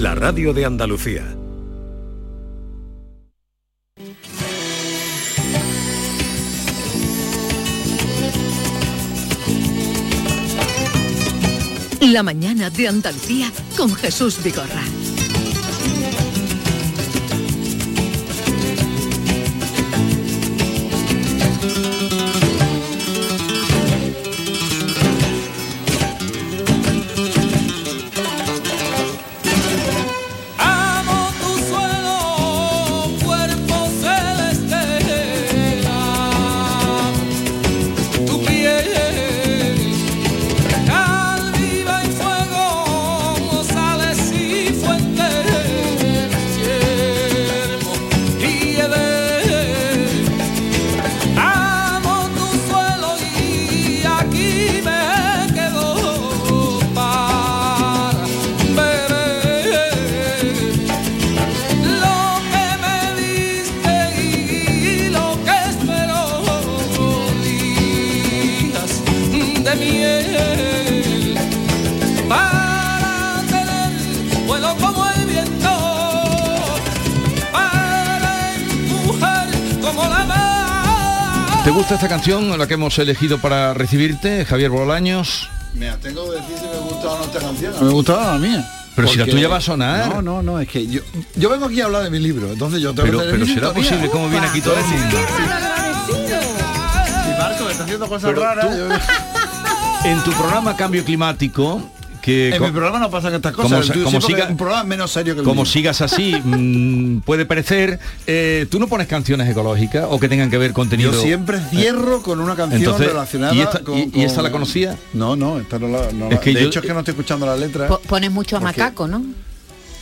la radio de Andalucía. La mañana de Andalucía con Jesús Vigorra. La que hemos elegido para recibirte, Javier Bolaños? Me tengo que decir si me gusta o no esta canción. No me gustaba la mía. Pero si la tuya va a sonar. No, no, no, es que yo, yo vengo aquí a hablar de mi libro, entonces yo tengo Pero, que pero será posible cómo viene aquí todo el mundo. Y Marco me está haciendo cosas Pero raras. tú- yo- En tu programa Cambio Climático, que en mi programa no pasan estas cosas. como siga- un programa menos serio que el como mío. sigas así, mm, puede parecer, eh, tú no pones canciones ecológicas o que tengan que ver contenido. Yo siempre cierro con una canción Entonces, relacionada ¿y esta- con, y- y esta la conocía? No, no, esta no la... no Es la- que de yo- hecho es que no estoy escuchando la letra. Po- Pones mucho a macaco, ¿no?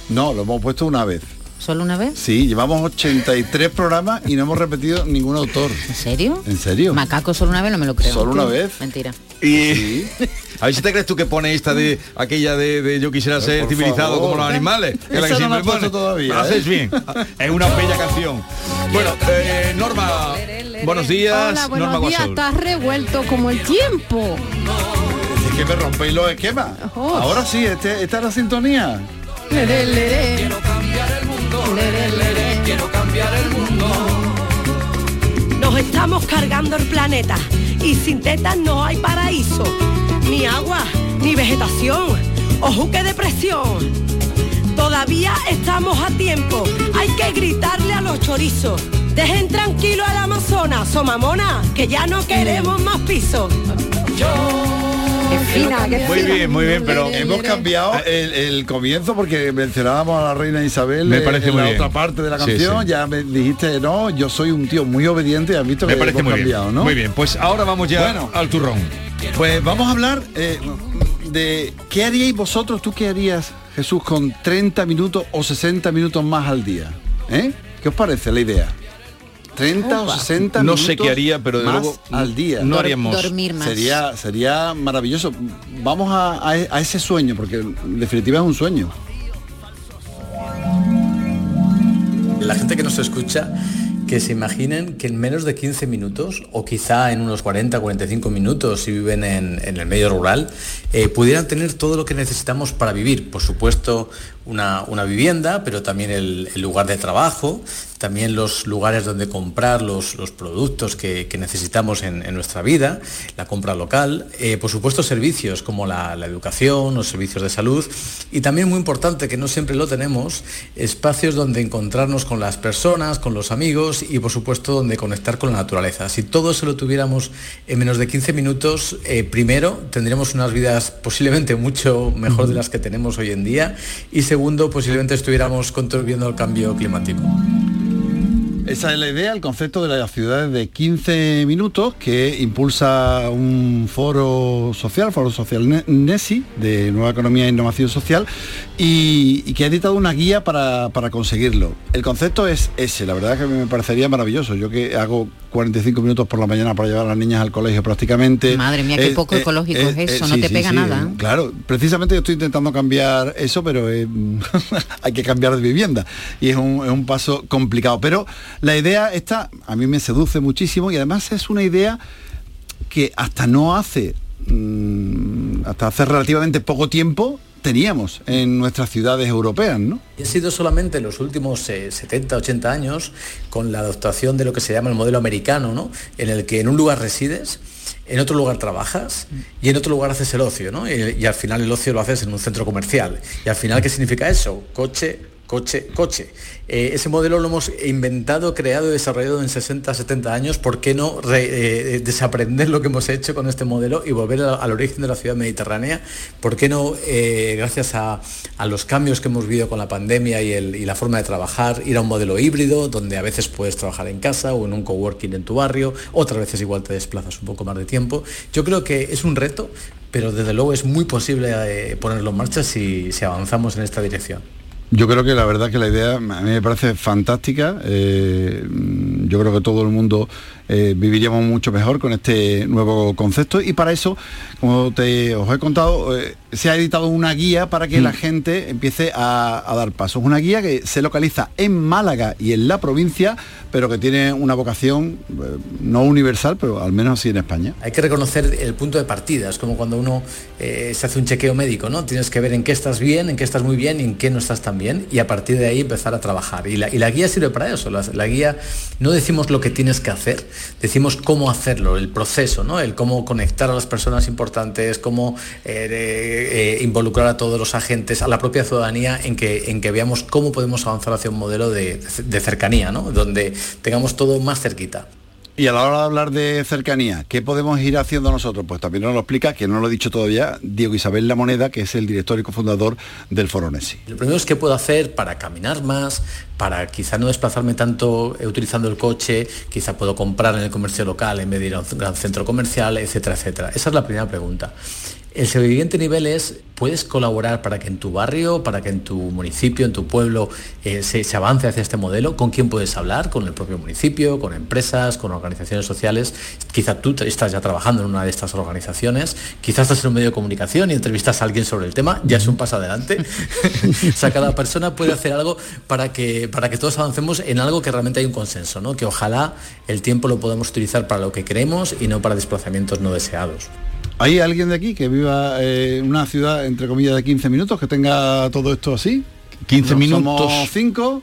No, lo hemos puesto una vez. ¿Solo una vez? Sí, llevamos 83 programas y no hemos repetido ningún autor. ¿En serio? ¿En serio? Macaco solo una vez no me lo creo. ¿Solo una vez? Mentira. Y a ver si te crees tú que pone esta de aquella de, de yo quisiera ser por civilizado favor. como los animales. que es la que no siempre puesto pone. todavía, Lo haces ¿eh? bien. Es una bella canción. Bueno, eh, Norma, buenos días. Hola, buenos Norma días. Guasol. Estás revuelto como el tiempo. Es que me rompéis los esquemas. Oh. Ahora sí, este, esta es la sintonía. Leré, leré. Leré, leré. quiero cambiar el mundo. Estamos cargando el planeta y sin tetas no hay paraíso, ni agua, ni vegetación. Ojo que depresión. Todavía estamos a tiempo. Hay que gritarle a los chorizos. Dejen tranquilo al Amazonas, somamona, que ya no queremos más pisos. Qué fina, qué Muy fina. bien, muy bien, pero Hemos cambiado el, el comienzo porque mencionábamos a la reina Isabel Me en- parece en muy la bien. otra parte de la canción. sí. Ya me dijiste, no, yo soy un tío muy obediente. Has visto me que parece hemos muy cambiado, bien. ¿no? Muy bien, pues ahora vamos ya Bueno. al turrón. Pues vamos a hablar eh, de qué haríais vosotros, tú qué harías, Jesús, con 30 minutos o 60 minutos más al día. ¿Eh? ¿Qué os parece la idea? 30 o 60 No minutos sé qué haría, pero de más luego al día. no Dor- haríamos. Dormir más. Sería, sería maravilloso. Vamos a, a- a ese sueño, porque en definitiva es un sueño. La gente que nos escucha, que se imaginen que en menos de 15 minutos, o quizá en unos 40, 45 minutos, si viven en, en el medio rural, eh, pudieran tener todo lo que necesitamos para vivir. Por supuesto, una, una vivienda, pero también el, el lugar de trabajo, también los lugares donde comprar los, los productos que, que necesitamos en, en nuestra vida, la compra local, eh, por supuesto servicios como la, la educación, los servicios de salud y también muy importante que no siempre lo tenemos, espacios donde encontrarnos con las personas, con los amigos y por supuesto donde conectar con la naturaleza. Si todo eso lo tuviéramos en menos de 15 minutos, eh, primero tendríamos unas vidas posiblemente mucho mejor de las que tenemos hoy en día y segundo posiblemente estuviéramos contribuyendo al cambio climático. Esa es la idea, el concepto de las ciudades de 15 minutos que impulsa un foro social, Foro Social Ne- NESI, de Nueva Economía e Innovación Social, y, y que ha editado una guía para, para conseguirlo. El concepto es ese, la verdad que me parecería maravilloso. Yo que hago 45 minutos por la mañana para llevar a las niñas al colegio prácticamente. Madre mía, qué poco ecológico es eso, no te pega nada. Claro, precisamente yo estoy intentando cambiar eso, pero eh, hay que cambiar de vivienda y es un, es un paso complicado. Pero la idea esta a mí me seduce muchísimo y además es una idea que hasta no hace, mm, hasta hace relativamente poco tiempo, teníamos en nuestras ciudades europeas, ¿no? Y ha sido solamente en los últimos 70, eh, 80 años con la adaptación de lo que se llama el modelo americano, ¿no? En el que en un lugar resides, en otro lugar trabajas y en otro lugar haces el ocio, ¿no? Y al final el ocio lo haces en un centro comercial. Y al final, ¿qué significa eso? Coche, coche, coche. Eh, ese modelo lo hemos inventado, creado y desarrollado en 60, 70 años. ¿Por qué no eh, desaprender lo que hemos hecho con este modelo y volver al origen de la ciudad mediterránea? ¿Por qué no, eh, gracias a, los cambios que hemos vivido con la pandemia y, y, la forma de trabajar, ir a un modelo híbrido, donde a veces puedes trabajar en casa o en un coworking en tu barrio, otras veces igual te desplazas un poco más de tiempo? Yo creo que es un reto, pero desde luego es muy posible ponerlo en marcha si, si avanzamos en esta dirección. Yo creo que la verdad que la idea a mí me parece fantástica. Eh, yo creo que todo el mundo eh, viviríamos mucho mejor con este nuevo concepto y para eso, como te os he contado, eh, se ha editado una guía para que la mm. gente empiece a, a, dar pasos. Una guía que se localiza en Málaga y en la provincia pero que tiene una vocación eh, no universal, pero al menos así en España. Hay que reconocer el punto de partida, es como cuando uno eh, se hace un chequeo médico, ¿no? Tienes que ver en qué estás bien, en qué estás muy bien y en qué no estás tan bien, y a partir de ahí empezar a trabajar. Y la, guía sirve para eso, la, guía no decimos lo que tienes que hacer, decimos cómo hacerlo, el proceso, ¿no? El cómo conectar a las personas importantes, cómo eh, involucrar a todos los agentes, a la propia ciudadanía en que, en que veamos cómo podemos avanzar hacia un modelo de, de cercanía, ¿no? Donde tengamos todo más cerquita. Y a la hora de hablar de cercanía, ¿qué podemos ir haciendo nosotros? Pues también nos lo explica, que no lo he dicho todavía, Diego Isabel La Moneda, que es el director y cofundador del Foro Nesi. Lo primero es qué puedo hacer para caminar más, para quizá no desplazarme tanto eh, utilizando el coche, quizá puedo comprar en el comercio local en vez de ir a un gran centro comercial, etcétera, etcétera. Esa es la primera pregunta. El siguiente nivel es, ¿puedes colaborar para que en tu barrio, para que en tu municipio, en tu pueblo eh, se, avance hacia este modelo? ¿Con quién puedes hablar? ¿Con el propio municipio? ¿Con empresas? ¿Con organizaciones sociales? Quizá tú estás ya trabajando en una de estas organizaciones, quizás estás en un medio de comunicación y entrevistas a alguien sobre el tema, ya es un paso adelante. o sea, cada persona puede hacer algo para que, para que todos avancemos en algo que realmente hay un consenso, ¿no? que ojalá el tiempo lo podamos utilizar para lo que queremos y no para desplazamientos no deseados. ¿Hay alguien de aquí que viva eh, una ciudad, entre comillas, de 15 minutos, que tenga todo esto así? 15 minutos. Somos 5,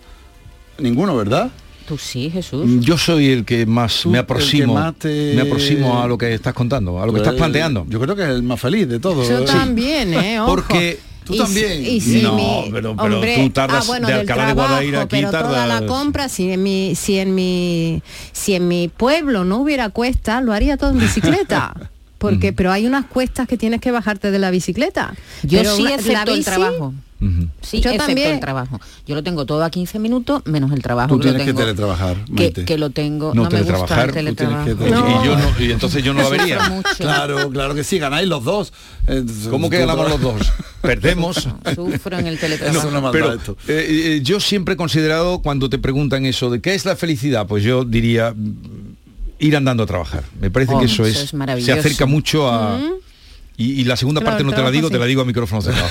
ninguno, ¿verdad? Tú sí, Jesús. Mm, yo soy el que más me aproximo. Me aproximo a lo que estás contando, a lo que estás pues, planteando. Yo creo que es el más feliz de todos. Yo también, ¿eh? Porque Tú también. no, pero, tú tardas ah, de Alcalá de Guadaira aquí pero toda la compra, si en mi, si en mi, si en mi pueblo no hubiera cuesta, lo haría todo en bicicleta. porque pero hay unas cuestas que tienes que bajarte de la bicicleta. Yo sí excepto el trabajo. Sí, yo también. el trabajo. Yo lo tengo todo a 15 minutos, menos el trabajo. Tú tienes que, teletrabajar. Que, lo tengo. No, me gusta el teletrabajo. Y, entonces yo no lo vería. claro, claro que sí, ganáis los dos. ¿Cómo que ganamos los dos? Perdemos. Sufro en el teletrabajo. pero, eh, eh, yo siempre he considerado, cuando te preguntan eso de qué es la felicidad, pues yo diría ir andando a trabajar. Me parece que oh, eso, es, se acerca mucho a... Mm. Y, la segunda parte no te la digo, te la digo a micrófono cerrado.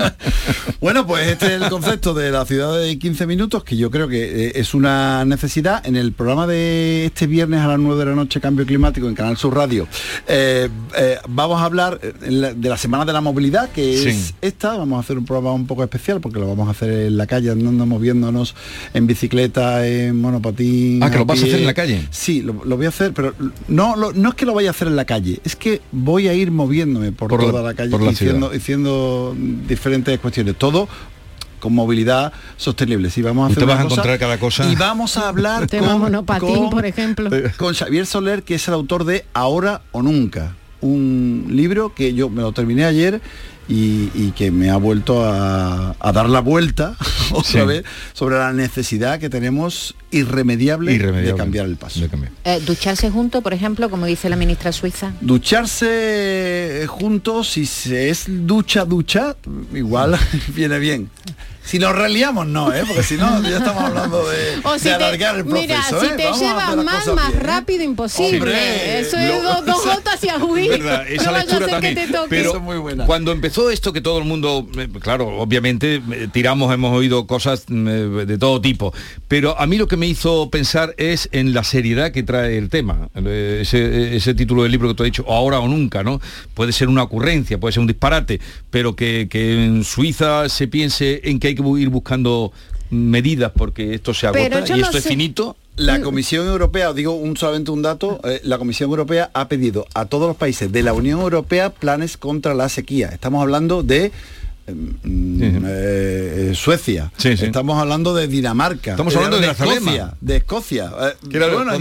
bueno, pues este es el concepto de la ciudad de 15 minutos, que yo creo que eh, es una necesidad. En el programa de este viernes a las 9 de la noche, Cambio Climático, en Canal Sur Radio, eh, eh, vamos a hablar de la Semana de la Movilidad, que es esta. Vamos a hacer un programa un poco especial, porque lo vamos a hacer en la calle, andando, moviéndonos en bicicleta, en monopatín. Ah, que lo vas a hacer en la calle. Sí, lo, voy a hacer, pero no, no es que lo vaya a hacer en la calle, es que voy a ir moviendo por, toda la, calle diciendo, diferentes cuestiones. Todo con movilidad sostenible. Si vamos a hacer te vas a encontrar cada cosa. Y vamos a hablar con, por ejemplo. Con Xavier Soler, que es el autor de Ahora o Nunca, un libro que yo me lo terminé ayer y, que me ha vuelto a, dar la vuelta otra vez sobre la necesidad que tenemos irremediable, de cambiar el paso. Eh, ¿Ducharse juntos, por ejemplo, como dice la ministra suiza? Ducharse juntos, si se es ducha, ducha, igual viene bien si nos reliamos no, ¿eh? porque si no ya estamos hablando de, alargar el proceso. Mira, si ¿eh? te llevas mal, más ¿eh? rápido, imposible. Eso es dos, gotas y a huir. esa lectura también. Pero muy buena. cuando empezó esto que todo el mundo, claro, obviamente tiramos, hemos oído cosas de todo tipo, pero a mí lo que me hizo pensar es en la seriedad que trae el tema. Ese, ese título del libro que tú has dicho, ahora o nunca, ¿no? Puede ser una ocurrencia, puede ser un disparate, pero que, que en Suiza se piense en que hay que ir buscando medidas porque esto se agota y esto es finito. La mm. Comisión Europea, os digo un, solamente un dato, eh, la Comisión Europea ha pedido a todos los países de la Unión Europea planes contra la sequía. Estamos hablando de mm, eh, eh, Suecia. Estamos hablando de Dinamarca. Estamos hablando de, Escocia. De Escocia. bueno,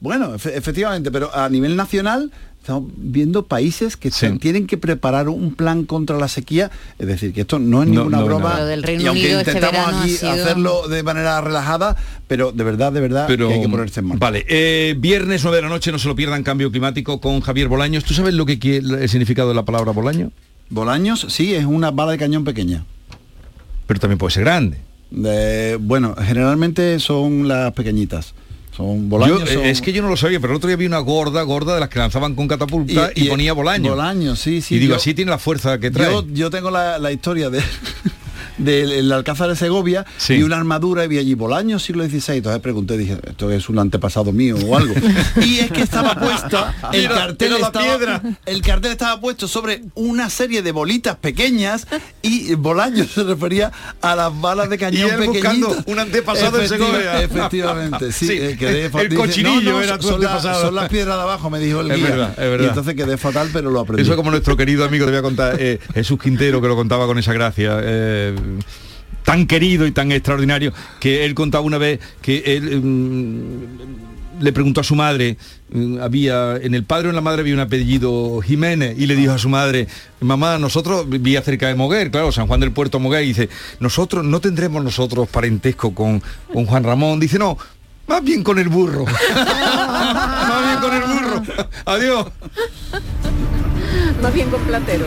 bueno, efectivamente, pero a nivel nacional estamos viendo países que tienen que preparar un plan contra la sequía, es decir, que esto no es ninguna broma, y aunque este intentamos aquí hacerlo de manera relajada, pero de verdad, de verdad, pero, que hay que ponerse en marcha. Vale, eh, viernes 9 de la noche, no se lo pierdan, Cambio Climático con Javier Bolaños. ¿Tú sabes lo que el significado de la palabra Bolaño? Bolaños, sí, es una bala de cañón pequeña. Pero también puede ser grande. bueno, generalmente son las pequeñitas. Eh, es que yo no lo sabía, pero el otro día vi una gorda, gorda de las que lanzaban con catapulta y, ponía bolaño. Bolaño, sí, sí. Y digo, así tiene la fuerza que trae. Yo, tengo la, la historia de del Alcázar de Segovia y una armadura y vi allí Bolaño siglo XVI. Entonces pregunté, dije, esto es un antepasado mío o algo. y es que estaba puesta, el cartel estaba, el cartel estaba puesto sobre una serie de bolitas pequeñas y Bolaño se refería a las balas de cañón buscando un antepasado de Segovia. Efectivamente, sí. Eh, el cochinillo era tu son, son las piedras de abajo, me dijo el guía. Y entonces quedé fatal, pero lo aprendí. Eso como nuestro querido amigo, te voy a contar, eh, Jesús Quintero, que lo contaba con esa gracia. Eh, tan querido y tan extraordinario que él contaba una vez que él mm, le preguntó a su madre mm, había en el padre o en la madre había un apellido Jiménez y le dijo a su madre mamá nosotros vivía cerca de Moguer claro San Juan del Puerto Moguer y dice nosotros no tendremos nosotros parentesco con, con Juan Ramón dice no más bien con el burro más bien con el burro. Adiós. Más bien con platero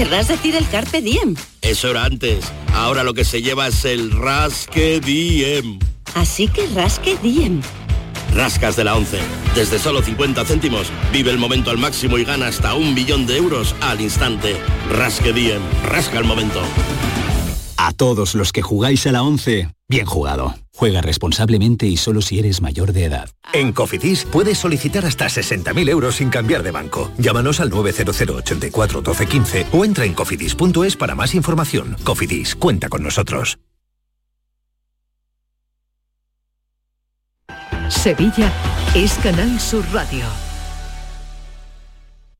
Querrás decir el Carpe Diem. Eso era antes. Ahora lo que se lleva es el Rasque Diem. Así que Rasque Diem. Rascas de la 11. Desde solo 50 céntimos, vive el momento al máximo y gana hasta un billón de euros al instante. Rasque Diem. Rasca el momento. A todos los que jugáis a la 11, bien jugado. Juega responsablemente y solo si eres mayor de edad. En Cofidis puedes solicitar hasta 60.000 euros sin cambiar de banco. Llámanos al 900 84 12 15 o entra en cofidis.es para más información. Cofidis, cuenta con nosotros. Sevilla es Canal Sur Radio.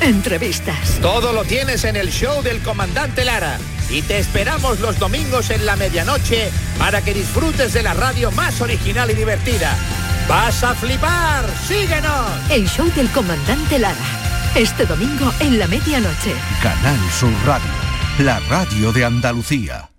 entrevistas. Todo lo tienes en el show del comandante Lara. Y te esperamos los domingos en la medianoche para que disfrutes de la radio más original y divertida. ¡Vas a flipar! ¡Síguenos! El show del comandante Lara. Este domingo en la medianoche. Canal Sur Radio. La radio de Andalucía.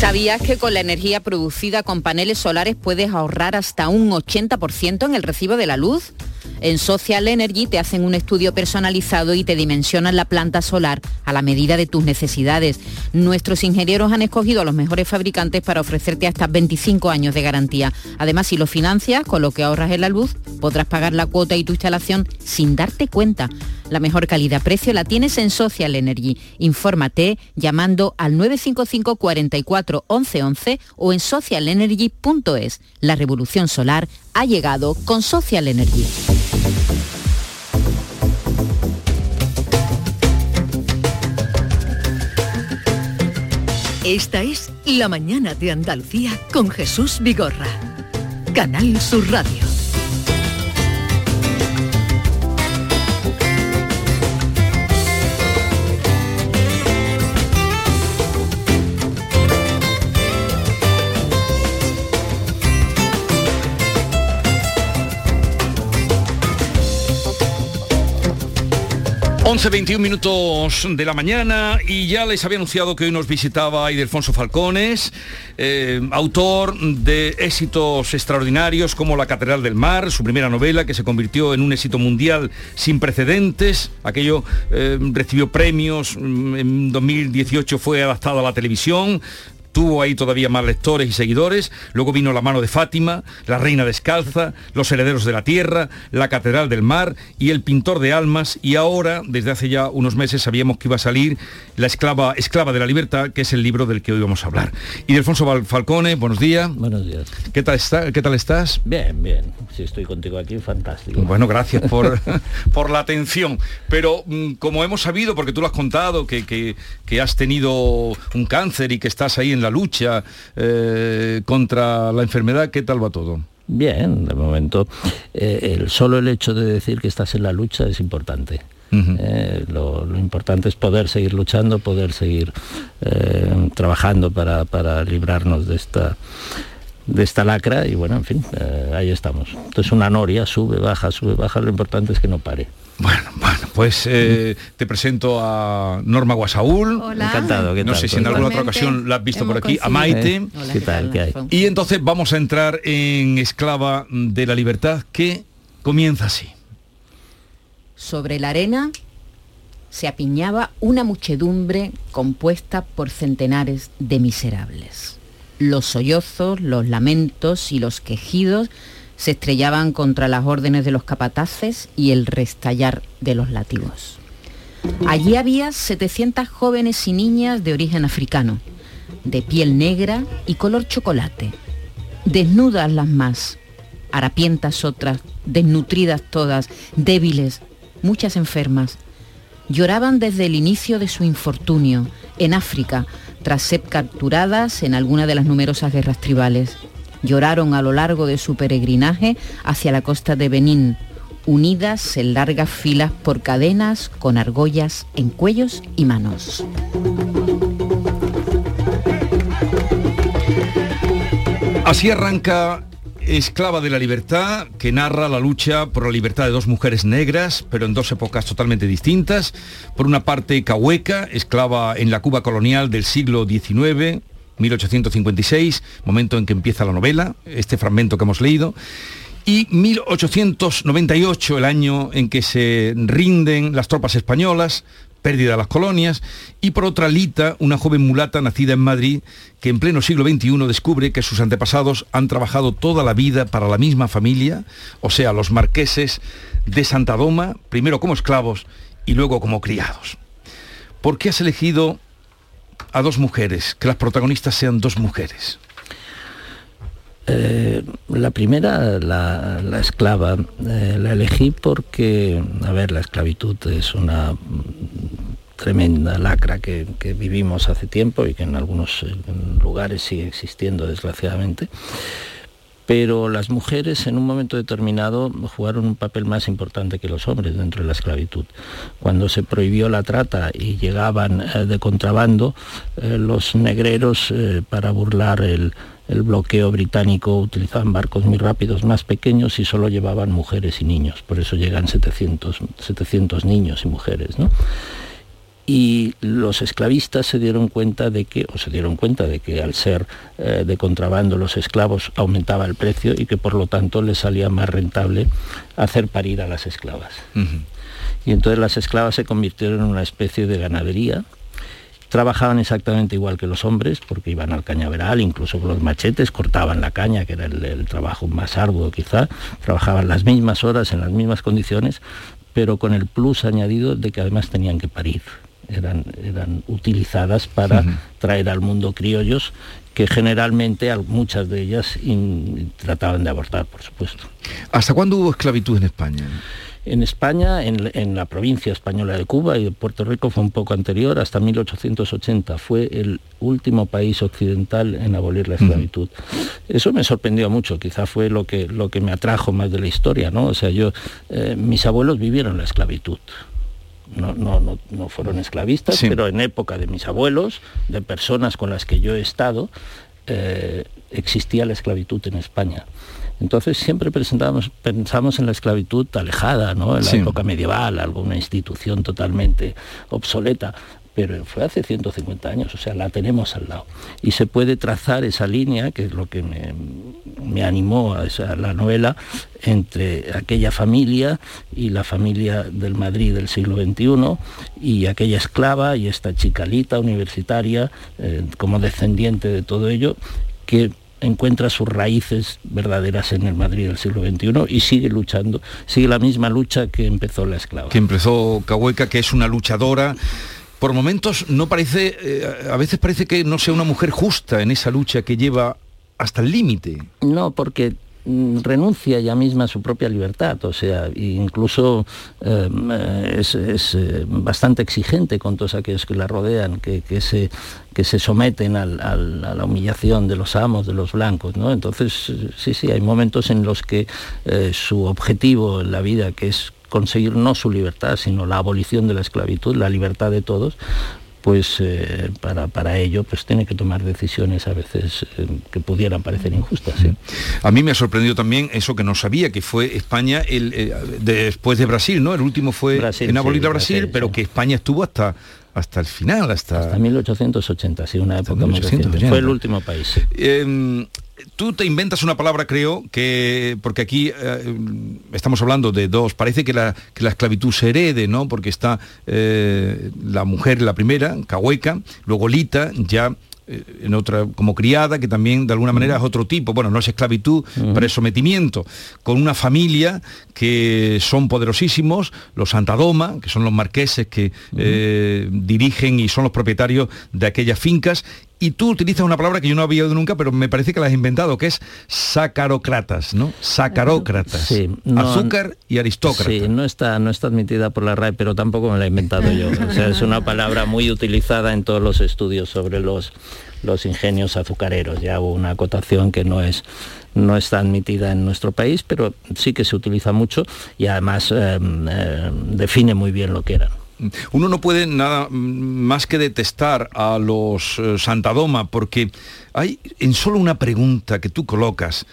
¿Sabías que con la energía producida con paneles solares puedes ahorrar hasta un 80% en el recibo de la luz? En Social Energy te hacen un estudio personalizado y te dimensionan la planta solar a la medida de tus necesidades. Nuestros ingenieros han escogido a los mejores fabricantes para ofrecerte hasta 25 años de garantía. Además, si lo financias, con lo que ahorras en la luz, podrás pagar la cuota y tu instalación sin darte cuenta. La mejor calidad-precio la tienes en Social Energy. Infórmate llamando al 955 44 11 11 o en socialenergy.es. La revolución solar ha llegado con Social Energy. Esta es La mañana de Andalucía con Jesús Vigorra. Canal Sur Radio. 11.21 minutos de la mañana y ya les había anunciado que hoy nos visitaba Idelfonso Falcones, eh, autor de éxitos extraordinarios como La Catedral del Mar, su primera novela que se convirtió en un éxito mundial sin precedentes. Aquello eh, recibió premios, mm, en 2018 fue adaptado a la televisión, tuvo ahí todavía más lectores y seguidores. Luego vino La mano de Fátima, La reina descalza, Los herederos de la tierra, La catedral del mar y El pintor de almas. Y ahora, desde hace ya unos meses, sabíamos que iba a salir La esclava, esclava de la libertad, que es el libro del que hoy vamos a hablar. Y Delfonso Falcone, buenos días. Buenos días. ¿Qué tal, está, ¿Qué tal estás? Bien, bien. Si estoy contigo aquí, fantástico. Bueno, gracias por, por la atención. Pero mm, como hemos sabido, porque tú lo has contado, que, que, que has tenido un cáncer y que estás ahí en la lucha eh, contra la enfermedad, ¿qué tal va todo? Bien, de momento, eh, el, solo el hecho de decir que estás en la lucha es importante. Eh, lo, importante es poder seguir luchando, poder seguir trabajando para, para, librarnos de esta de esta lacra y bueno, en fin, ahí estamos. Entonces una noria sube, baja, sube, baja, lo importante es que no pare. Bueno, bueno, pues eh, te presento a Norma Guasaúl. Encantado. no sé si en alguna otra ocasión la has visto por aquí. A Maite. ¿Qué tal? ¿Qué hay? Y entonces vamos a entrar en Esclava de la Libertad, que comienza así. Sobre la arena se apiñaba una muchedumbre compuesta por centenares de miserables. Los sollozos, los lamentos y los quejidos se estrellaban contra las órdenes de los capataces y el restallar de los latigos. Allí había 700 jóvenes y niñas de origen africano, de piel negra y color chocolate, desnudas las más, harapientas otras, desnutridas todas, débiles, muchas enfermas. Lloraban desde el inicio de su infortunio, en África, tras ser capturadas en alguna de las numerosas guerras tribales lloraron a lo largo de su peregrinaje hacia la costa de Benín, unidas en largas filas por cadenas con argollas en cuellos y manos. Así arranca Esclava de la Libertad, que narra la lucha por la libertad de dos mujeres negras, pero en dos épocas totalmente distintas. Por una parte, Cahueca, esclava en la Cuba colonial del siglo XIX, 1856, momento en que empieza la novela, este fragmento que hemos leído, y 1898, el año en que se rinden las tropas españolas, pérdida de las colonias, y por otra Lita, una joven mulata nacida en Madrid, que en pleno siglo XXI descubre que sus antepasados han trabajado toda la vida para la misma familia, o sea, los marqueses de Santa Doma, primero como esclavos y luego como criados. ¿Por qué has elegido a dos mujeres, que las protagonistas sean dos mujeres? Eh, la primera, la, esclava, eh, la elegí porque, a ver, la esclavitud es una tremenda lacra que, vivimos hace tiempo y que en algunos lugares sigue existiendo, desgraciadamente pero las mujeres en un momento determinado jugaron un papel más importante que los hombres dentro de la esclavitud. Cuando se prohibió la trata y llegaban eh, de contrabando, eh, los negreros eh, para burlar el, bloqueo británico utilizaban barcos muy rápidos, más pequeños y solo llevaban mujeres y niños. Por eso llegan 700, 700 niños y mujeres. ¿no? Y los esclavistas se dieron cuenta de que, o se dieron cuenta de que al ser eh, de contrabando los esclavos aumentaba el precio y que por lo tanto les salía más rentable hacer parir a las esclavas. Y entonces las esclavas se convirtieron en una especie de ganadería. Trabajaban exactamente igual que los hombres, porque iban al cañaveral, incluso con los machetes, cortaban la caña, que era el trabajo más arduo quizá, trabajaban las mismas horas, en las mismas condiciones, pero con el plus añadido de que además tenían que parir eran, eran utilizadas para traer al mundo criollos que generalmente muchas de ellas trataban de abortar, por supuesto. ¿Hasta cuándo hubo esclavitud en España? En España, en, la provincia española de Cuba y de Puerto Rico fue un poco anterior, hasta 1880. Fue el último país occidental en abolir la esclavitud. Eso me sorprendió mucho, quizá fue lo que, lo que me atrajo más de la historia, ¿no? O sea, yo, eh, mis abuelos vivieron la esclavitud no, no, no, no fueron esclavistas, pero en época de mis abuelos, de personas con las que yo he estado, eh, existía la esclavitud en España. Entonces siempre presentamos, pensamos en la esclavitud alejada, ¿no? en la época medieval, alguna institución totalmente obsoleta pero fue hace 150 años, o sea, la tenemos al lado. Y se puede trazar esa línea, que es lo que me, animó a esa, la novela, entre aquella familia y la familia del Madrid del siglo XXI, y aquella esclava y esta chicalita universitaria, eh, como descendiente de todo ello, que encuentra sus raíces verdaderas en el Madrid del siglo XXI y sigue luchando, sigue la misma lucha que empezó la esclava. Que empezó Cahueca, que es una luchadora por momentos no parece, eh, a veces parece que no sea una mujer justa en esa lucha que lleva hasta el límite. No, porque mm, renuncia ya misma a su propia libertad, o sea, incluso em, es, eh, bastante exigente con todos aquellos que la rodean, que, se, que se someten a la humillación de los amos, de los blancos, ¿no? Entonces, sí, sí, hay momentos en los que eh, su objetivo en la vida, que es conseguir no su libertad, sino la abolición de la esclavitud, la libertad de todos, pues eh, para, para, ello pues tiene que tomar decisiones a veces eh, que pudieran parecer injustas. A mí me ha sorprendido también eso que no sabía, que fue España el, eh, después de Brasil, ¿no? El último fue en abolir a Brasil, pero que España estuvo hasta hasta el final, hasta... Hasta 1880, sí, una época muy reciente. Fue el último país. Tú te inventas una palabra, creo, que porque aquí eh, estamos hablando de dos, parece que la, que la esclavitud se herede, ¿no? Porque está eh, la mujer, la primera, Cahueca, luego Lita, ya eh, en otra como criada, que también de alguna manera es otro tipo, bueno, no es esclavitud, pero es sometimiento, con una familia que son poderosísimos, los Santadoma, que son los marqueses que dirigen y son los propietarios de aquellas fincas, y tú utilizas una palabra que yo no había oído nunca, pero me parece que la has inventado, que es sacarocratas, ¿no? Sacarócratas. Sí, azúcar y aristócrata. Sí, no está, no está admitida por la RAE, pero tampoco me la he inventado yo. O sea, es una palabra muy utilizada en todos los estudios sobre los, los ingenios azucareros. Ya hubo una acotación que no es no está admitida en nuestro país, pero sí que se utiliza mucho y además eh, eh, define muy bien lo que eran. Uno no puede nada más que detestar a los eh, Santadoma porque hay en solo una pregunta que tú colocas,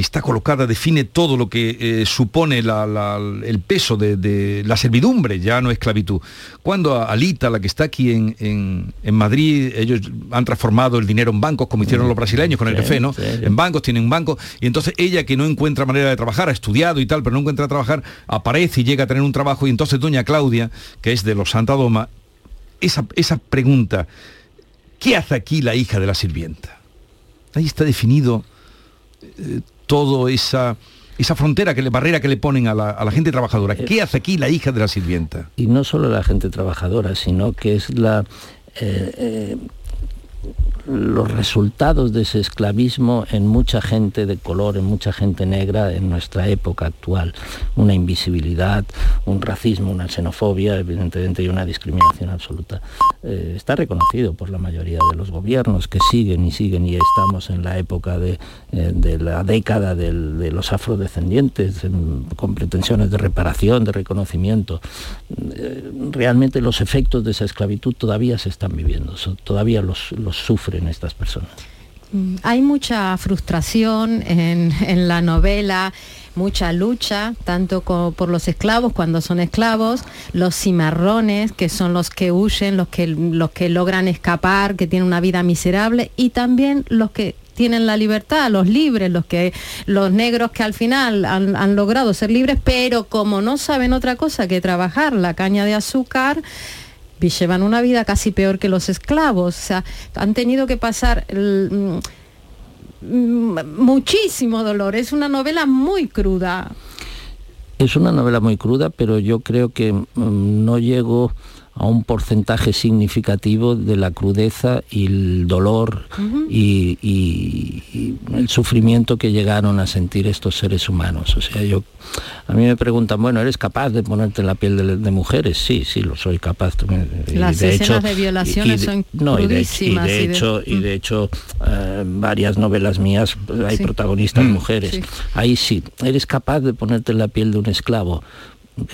que está colocada define todo lo que eh, supone el peso de, la servidumbre, ya no esclavitud. Cuando Alita, la que está aquí en, Madrid, ellos han transformado el dinero en bancos, como hicieron los brasileños con el café, ¿no? En bancos, tienen un banco, y entonces ella que no encuentra manera de trabajar, ha estudiado y tal, pero no encuentra trabajar, aparece y llega a tener un trabajo, y entonces doña Claudia, que es de los Santa Doma, esa, esa pregunta, ¿qué hace aquí la hija de la sirvienta? Ahí está definido eh, todo esa, esa frontera, que le, barrera que le ponen a la, gente trabajadora. ¿Qué hace aquí la hija de la sirvienta? Y no solo la gente trabajadora, sino que es la... Eh, eh, los resultados de ese esclavismo en mucha gente de color, en mucha gente negra en nuestra época actual. Una invisibilidad, un racismo, una xenofobia, evidentemente, y una discriminación absoluta. Eh, está reconocido por la mayoría de los gobiernos que siguen y siguen y estamos en la época de, eh, la década de los afrodescendientes con pretensiones de reparación, de reconocimiento. Eh, realmente los efectos de esa esclavitud todavía se están viviendo, todavía los, los sufren estas personas? Mm, hay mucha frustración en, la novela, mucha lucha, tanto por los esclavos cuando son esclavos, los cimarrones, que son los que huyen, los que, los que logran escapar, que tienen una vida miserable, y también los que tienen la libertad, los libres, los que los negros que al final han, han, logrado ser libres, pero como no saben otra cosa que trabajar la caña de azúcar, llevan una vida casi peor que los esclavos, o sea, han tenido que pasar mm, muchísimo dolor, es una novela muy cruda. Es una novela muy cruda, pero yo creo que mm, no llego a un porcentaje significativo de la crudeza y el dolor y, el sufrimiento que llegaron a sentir estos seres humanos. O sea, yo a mí me preguntan, bueno, ¿eres capaz de ponerte en la piel de, mujeres? Sí, sí, lo soy capaz. Las de escenas hecho, de violaciones son no, y de, hecho, y de hecho eh, varias novelas mías hay protagonistas mm. mujeres. Ahí sí, eres capaz de ponerte en la piel de un esclavo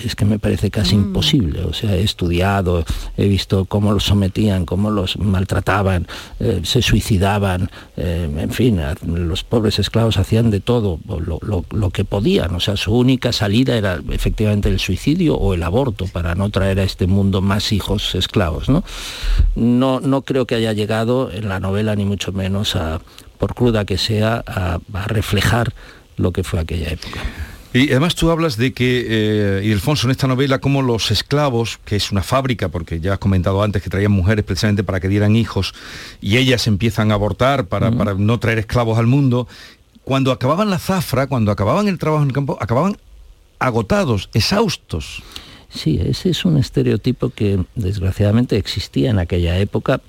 es que me parece casi mm. imposible. O sea, he estudiado, he visto cómo los sometían, cómo los maltrataban, eh, se suicidaban, eh, en fin, los pobres esclavos hacían de todo lo, que podían. O sea, su única salida era efectivamente el suicidio o el aborto para no traer a este mundo más hijos esclavos. No, no, no creo que haya llegado en la novela, ni mucho menos, a, por cruda que sea, a reflejar lo que fue aquella época. Y además tú hablas de que, eh, y en esta novela, como los esclavos, que es una fábrica, porque ya has comentado antes que traían mujeres precisamente para que dieran hijos, y ellas empiezan a abortar para, para no traer esclavos al mundo, cuando acababan la zafra, cuando acababan el trabajo en el campo, acababan agotados, exhaustos. Sí, ese es un estereotipo que desgraciadamente existía en aquella época.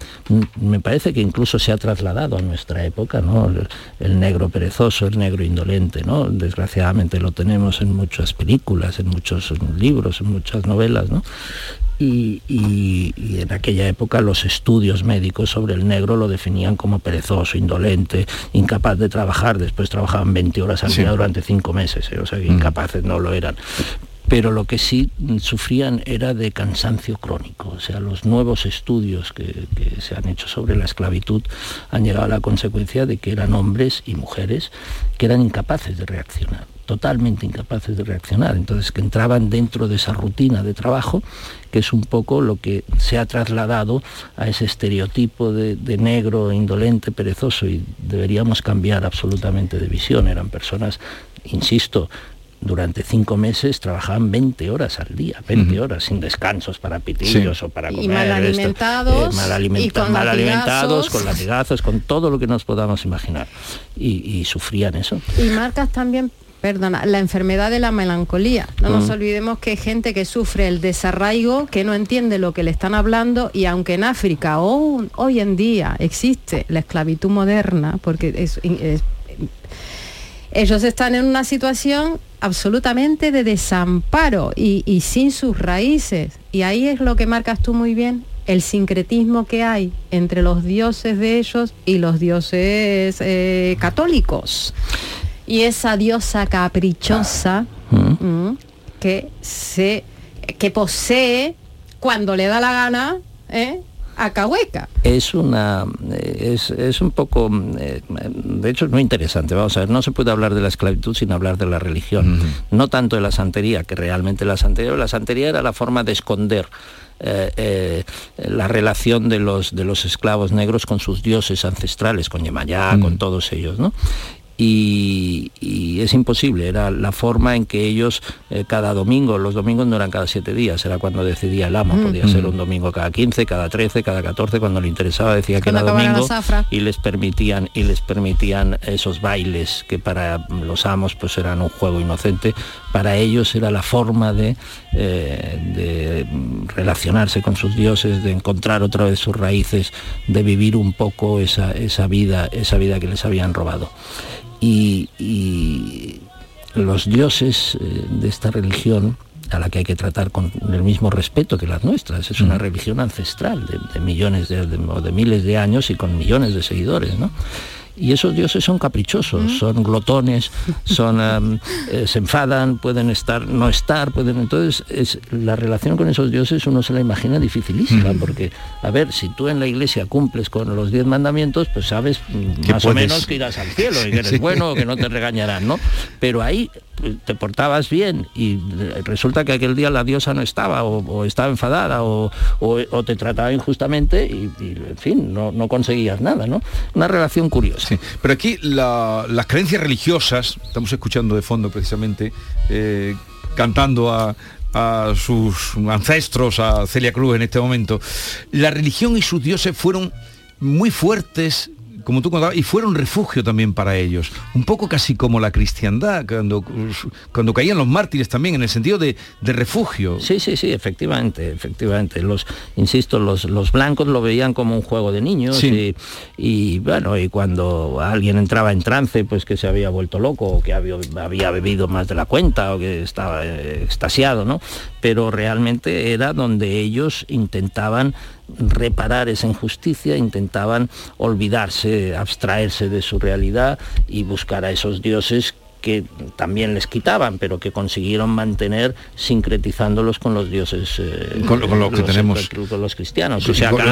Me parece que incluso se ha trasladado a nuestra época, ¿no? El, negro perezoso, el negro indolente, ¿no? Desgraciadamente lo tenemos en muchas películas, en muchos libros, en muchas novelas, ¿no? Y, en aquella época los estudios médicos sobre el negro lo definían como perezoso, indolente, incapaz de trabajar, después trabajaban 20 horas al día durante cinco meses, ¿eh? o sea que mm. incapaces no lo eran pero lo que sí sufrían era de cansancio crónico. O sea, los nuevos estudios que, se han hecho sobre la esclavitud han llegado a la consecuencia de que eran hombres y mujeres que eran incapaces de reaccionar totalmente incapaces de reaccionar, entonces que entraban dentro de esa rutina de trabajo, que es un poco lo que se ha trasladado a ese estereotipo de, de negro, indolente, perezoso, y deberíamos cambiar absolutamente de visión. Eran personas, insisto, durante cinco meses trabajaban 20 horas al día, 20 horas sin descansos para pitillos o para comer. Y mal alimentados. mal, alimentados, con latigazos, con todo lo que nos podamos imaginar. Y, sufrían eso. Y marcas también perdona, la enfermedad de la melancolía. No nos olvidemos que hay gente que sufre el desarraigo, que no entiende lo que le están hablando y aunque en África o hoy en día existe la esclavitud moderna, porque es, ellos están en una situación absolutamente de desamparo y, sin sus raíces. Y ahí es lo que marcas tú muy bien, el sincretismo que hay entre los dioses de ellos y los dioses eh, católicos. Y esa diosa caprichosa mm, que, se, que posee cuando le da la gana ¿eh? Acahueca. Es una es, es un poco eh, de hecho es muy interesante. Vamos a ver, no se puede hablar de la esclavitud sin hablar de la religión. No tanto de la santería, que realmente la santería, la santería era la forma de esconder eh, eh, la relación de los, de los esclavos negros con sus dioses ancestrales, con Yemayá, con todos ellos, ¿no? Y, es imposible, era la forma en que ellos eh, cada domingo, los domingos no eran cada siete días, era cuando decidía el amo, podía ser un domingo cada 15, cada 13, cada 14, cuando le interesaba decía que era domingo y les permitían y les permitían esos bailes que para los amos pues eran un juego inocente, para ellos era la forma de, eh, de relacionarse con sus dioses, de encontrar otra vez sus raíces, de vivir un poco esa, esa vida, esa vida que les habían robado y, los dioses eh, de esta religión a la que hay que tratar con el mismo respeto que las nuestras. Es una religión ancestral de, millones de, de, miles de años y con millones de seguidores. ¿no? Y esos dioses son caprichosos, son glotones, son eh, se enfadan, pueden estar, no estar, pueden. Entonces, es, la relación con esos dioses uno se la imagina dificilísima, porque, a ver, si tú en la iglesia cumples con los diez mandamientos, pues sabes más o menos que irás al cielo y que eres bueno, que no te regañarán, ¿no? Pero ahí te portabas bien y resulta que aquel día la diosa no estaba o, estaba enfadada o, te trataba injustamente y, en fin, no, conseguías nada, ¿no? Una relación curiosa. Pero aquí las creencias religiosas, estamos escuchando de fondo precisamente, eh, cantando a sus ancestros, a Celia Cruz en este momento, la religión y sus dioses fueron muy fuertes como tú contabas, y fueron refugio también para ellos. Un poco casi como la cristiandad, cuando, cuando caían los mártires también, en el sentido de, refugio. Sí, sí, sí, efectivamente, efectivamente. Los, insisto, los, los blancos lo veían como un juego de niños y, bueno, y cuando alguien entraba en trance, pues que se había vuelto loco, o que había, había bebido más de la cuenta, o que estaba eh, extasiado, ¿no? Pero realmente era donde ellos intentaban reparar esa injusticia, intentaban olvidarse, abstraerse de su realidad y buscar a esos dioses que también les quitaban, pero que consiguieron mantener sincretizándolos con los dioses, eh, con, lo que tenemos, con los cristianos,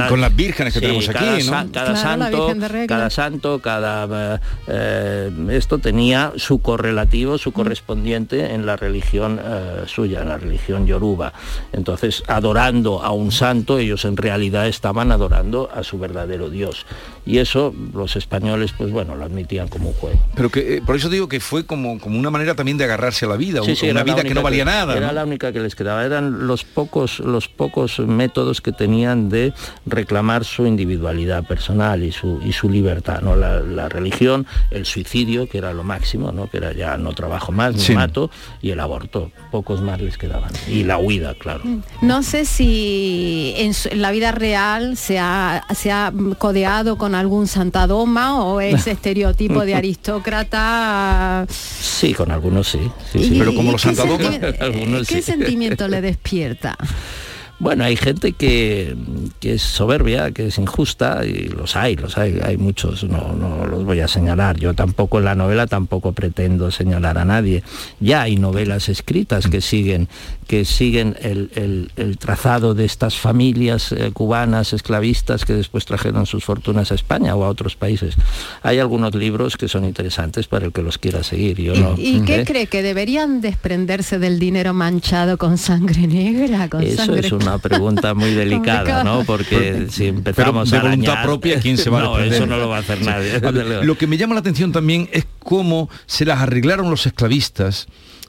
con, las vírgenes que tenemos cada, aquí, cada, santo, cada santo, cada eh, esto tenía su correlativo, su mm. correspondiente en la religión eh, suya, en la religión yoruba. Entonces, adorando a un santo, ellos en realidad estaban adorando a su verdadero Dios. Y eso los españoles, pues bueno, lo admitían como un juego. Pero que por eso digo que fue como, una manera también de agarrarse a la vida, una vida que no valía nada. Era la única que les quedaba, eran los pocos, los pocos métodos que tenían de reclamar su individualidad personal y su, y su libertad, ¿no? La, religión, el suicidio, que era lo máximo, ¿no? que era ya no trabajo más, me mato, y el aborto, pocos más les quedaban. Y la huida, claro. No sé si en, la vida real se ha, se ha codeado con algún santadoma o ese estereotipo de aristócrata Sí, con algunos sí. pero como los Santa ¿Qué sentimiento le despierta? Bueno, hay gente que, es soberbia, que es injusta, y los hay, los hay, hay muchos, no, no los voy a señalar. Yo tampoco en la novela tampoco pretendo señalar a nadie. Ya hay novelas escritas que siguen que siguen el, trazado de estas familias eh, cubanas esclavistas que después trajeron sus fortunas a España o a otros países. Hay algunos libros que son interesantes para el que los quiera seguir. Yo ¿Y, qué cree? ¿Que deberían desprenderse del dinero manchado con sangre negra? Eso es una pregunta muy delicada, ¿no? Porque si empezamos Pero de voluntad propia, ¿quién se va no, a eso no lo va a hacer nadie. lo que me llama la atención también es cómo se las arreglaron los esclavistas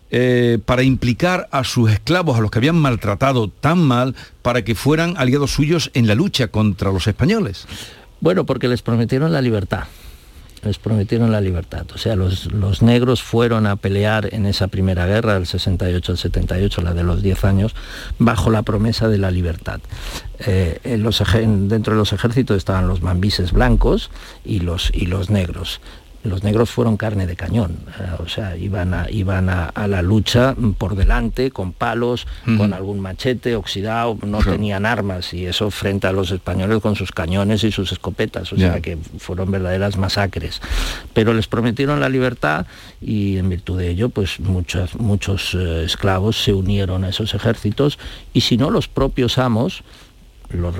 eh, para implicar a sus esclavos, a los que habían maltratado tan mal, para que fueran aliados suyos en la lucha contra los españoles? Bueno, porque les prometieron la libertad. Les prometieron la libertad. O sea, los, negros fueron a pelear en esa primera guerra del 68 al 78, la de los 10 años, bajo la promesa de la libertad. Eh, dentro de los ejércitos estaban los mambises blancos y los, y los negros los negros fueron carne de cañón, eh, o sea, iban, a, iban a, la lucha por delante, con palos, con algún machete oxidado, no tenían armas y eso frente a los españoles con sus cañones y sus escopetas, o sea que fueron verdaderas masacres. Pero les prometieron la libertad y en virtud de ello, pues muchos, muchos eh, esclavos se unieron a esos ejércitos y si no los propios amos, los,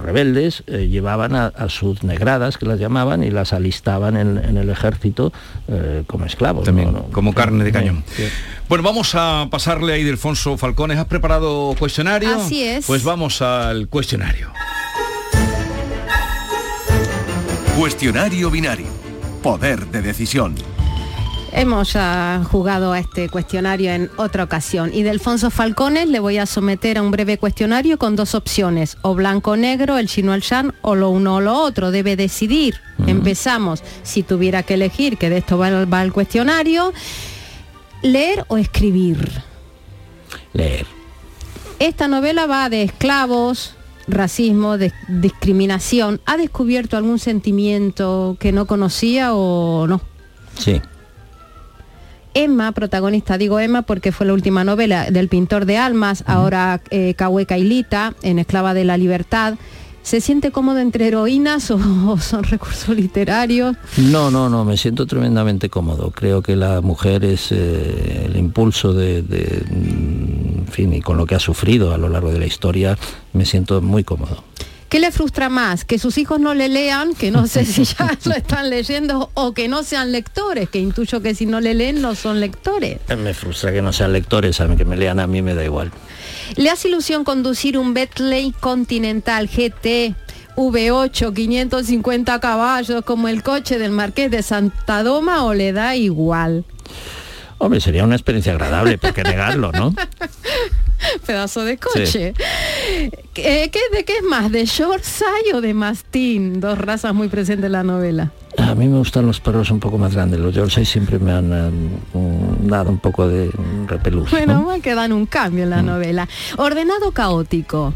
rebeldes eh, llevaban a, sus negradas, que las llamaban, y las alistaban en, el ejército eh, como esclavos. También, como carne de cañón. Bueno, vamos a pasarle a Ildefonso Falcones. ¿Has preparado cuestionario? Así es. Pues vamos al cuestionario. Cuestionario binario. Poder de decisión. Hemos ya jugado a este cuestionario en otra ocasión y de Alfonso Falcones le voy a someter a un breve cuestionario con dos opciones, o blanco o negro, el chino al shan, o lo uno o lo otro, debe decidir. Empezamos, si tuviera que elegir, que de esto va, va el cuestionario, leer o escribir. Leer. Esta novela va de esclavos, racismo, de discriminación. ¿Ha descubierto algún sentimiento que no conocía o no? Sí. Emma, protagonista, digo Emma porque fue la última novela del pintor de almas, ahora eh, Cahueca Ilita, en Esclava de la Libertad. ¿Se siente cómodo entre heroínas o, son recursos literarios? No, no, no, me siento tremendamente cómodo. Creo que la mujer es eh, el impulso de, de, en fin, y con lo que ha sufrido a lo largo de la historia, me siento muy cómodo. ¿Qué le frustra más? Que sus hijos no le lean, que no sé si ya lo están leyendo, o que no sean lectores, que intuyo que si no le leen no son lectores. Me frustra que no sean lectores, a mí que me lean a mí me da igual. ¿Le hace ilusión conducir un Bentley Continental GT V8, 550 caballos, como el coche del Marqués de Santa Doma, o le da igual? Hombre, sería una experiencia agradable, ¿por qué negarlo, no? Pedazo de coche. ¿Qué, ¿De qué es más? ¿De Yorkshire o de Mastín? Dos razas muy presentes en la novela. A mí me gustan los perros un poco más grandes. Los Yorkshire siempre me han um, dado un poco de repelús. Bueno, ¿no? que dan un cambio en la mm. novela. Ordenado caótico.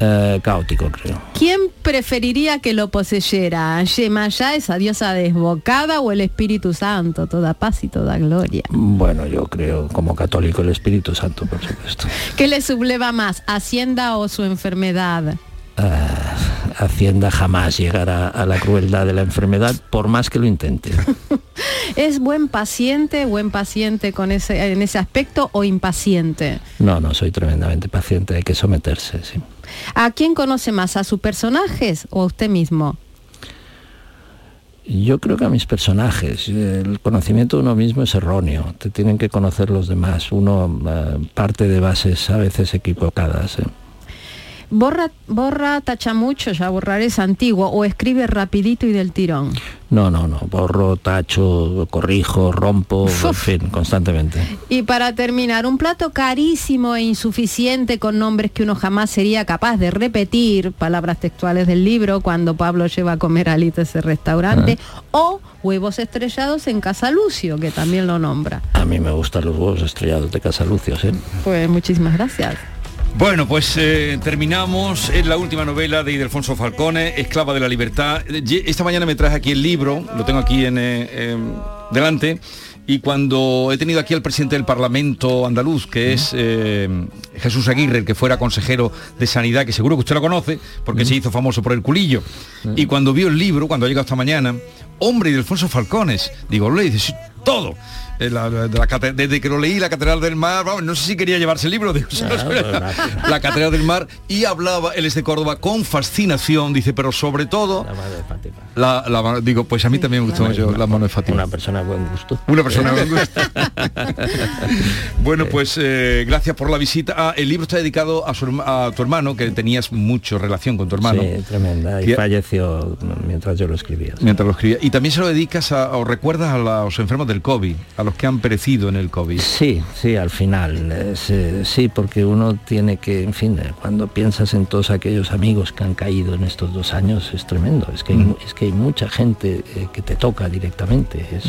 Eh, caótico, creo. ¿Quién preferiría que lo poseyera? ¿Yemayá, esa diosa desbocada, o el Espíritu Santo, toda paz y toda gloria? Bueno, yo creo, como católico, el Espíritu Santo, por supuesto. ¿Qué le subleva más, Hacienda o su enfermedad? Uh, Hacienda jamás llegará a la crueldad de la enfermedad, por más que lo intente. ¿Es buen paciente, buen paciente con ese, en ese aspecto o impaciente? No, no, soy tremendamente paciente, hay que someterse, sí. ¿A quién conoce más? ¿A sus personajes o a usted mismo? Yo creo que a mis personajes. El conocimiento de uno mismo es erróneo. Te tienen que conocer los demás. Uno uh, parte de bases a veces equivocadas. ¿eh? Borra, borra, tacha mucho, ya borrar es antiguo, o escribe rapidito y del tirón. No, no, no, borro, tacho, corrijo, rompo, en fin, constantemente. Y para terminar, un plato carísimo e insuficiente con nombres que uno jamás sería capaz de repetir, palabras textuales del libro, cuando Pablo lleva a comer a Lita ese restaurante, ah. o huevos estrellados en Casa Lucio, que también lo nombra. A mí me gustan los huevos estrellados de Casa Lucio, ¿sí? Pues muchísimas gracias. Bueno, pues eh, terminamos. Es la última novela de Ildefonso Falcone, Esclava de la Libertad. Esta mañana me traje aquí el libro, lo tengo aquí en, eh, em, delante. Y cuando he tenido aquí al presidente del Parlamento andaluz, que es eh, Jesús Aguirre, el que fuera consejero de Sanidad, que seguro que usted lo conoce, porque se hizo famoso por el culillo. Y cuando vio el libro, cuando ha llegado esta mañana, hombre, y Alfonso Falcones, digo, le dice, todo. Eh, desde que lo leí, la Catedral del Mar, no sé si quería llevarse el libro, la Catedral del Mar, y hablaba, él es de Córdoba, con fascinación, dice, pero sobre todo, la, digo, pues a mí también me gustó mucho la mano de Fátima. Una persona de buen gusto. Una persona de buen gusto. bueno, pues eh, gracias por la visita. Ah, el libro está dedicado a, tu hermano, que tenías mucho relación con tu hermano. Sí, tremenda, y falleció mientras yo lo escribía. Mientras lo escribía. Y también se lo dedicas a, o recuerdas a los enfermos del COVID, los que han perecido en el COVID. Sí, sí, al final, eh, sí, porque uno tiene que, en fin, eh, cuando piensas en todos aquellos amigos que han caído en estos dos años, es tremendo, es que, hay, es que hay mucha gente eh, que te toca directamente, es,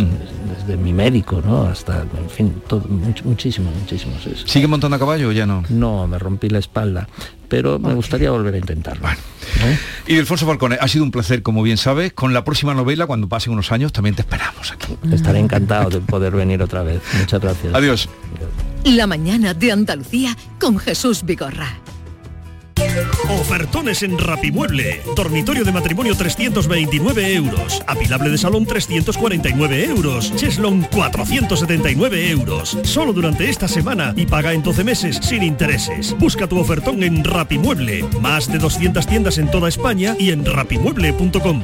desde mi médico, ¿no? Hasta, en fin, todo, muchísimo, muchísimo. ¿Sigue montando a caballo o ya no? No, me rompí la espalda pero me gustaría volver a intentarlo. Y Alfonso Falcone, ha sido un placer, como bien sabes. Con la próxima novela, cuando pasen unos años, también te esperamos aquí. Estaré encantado de poder venir otra vez. Muchas gracias. Adiós. La mañana de Andalucía con Jesús Vigorra. Ofertones en Rapimueble. Dormitorio de matrimonio 329 euros. Apilable de salón 349 euros. Cheslon 479 euros. Solo durante esta semana y paga en 12 meses sin intereses. Busca tu ofertón en Rapimueble. Más de 200 tiendas en toda España y en rapimueble.com.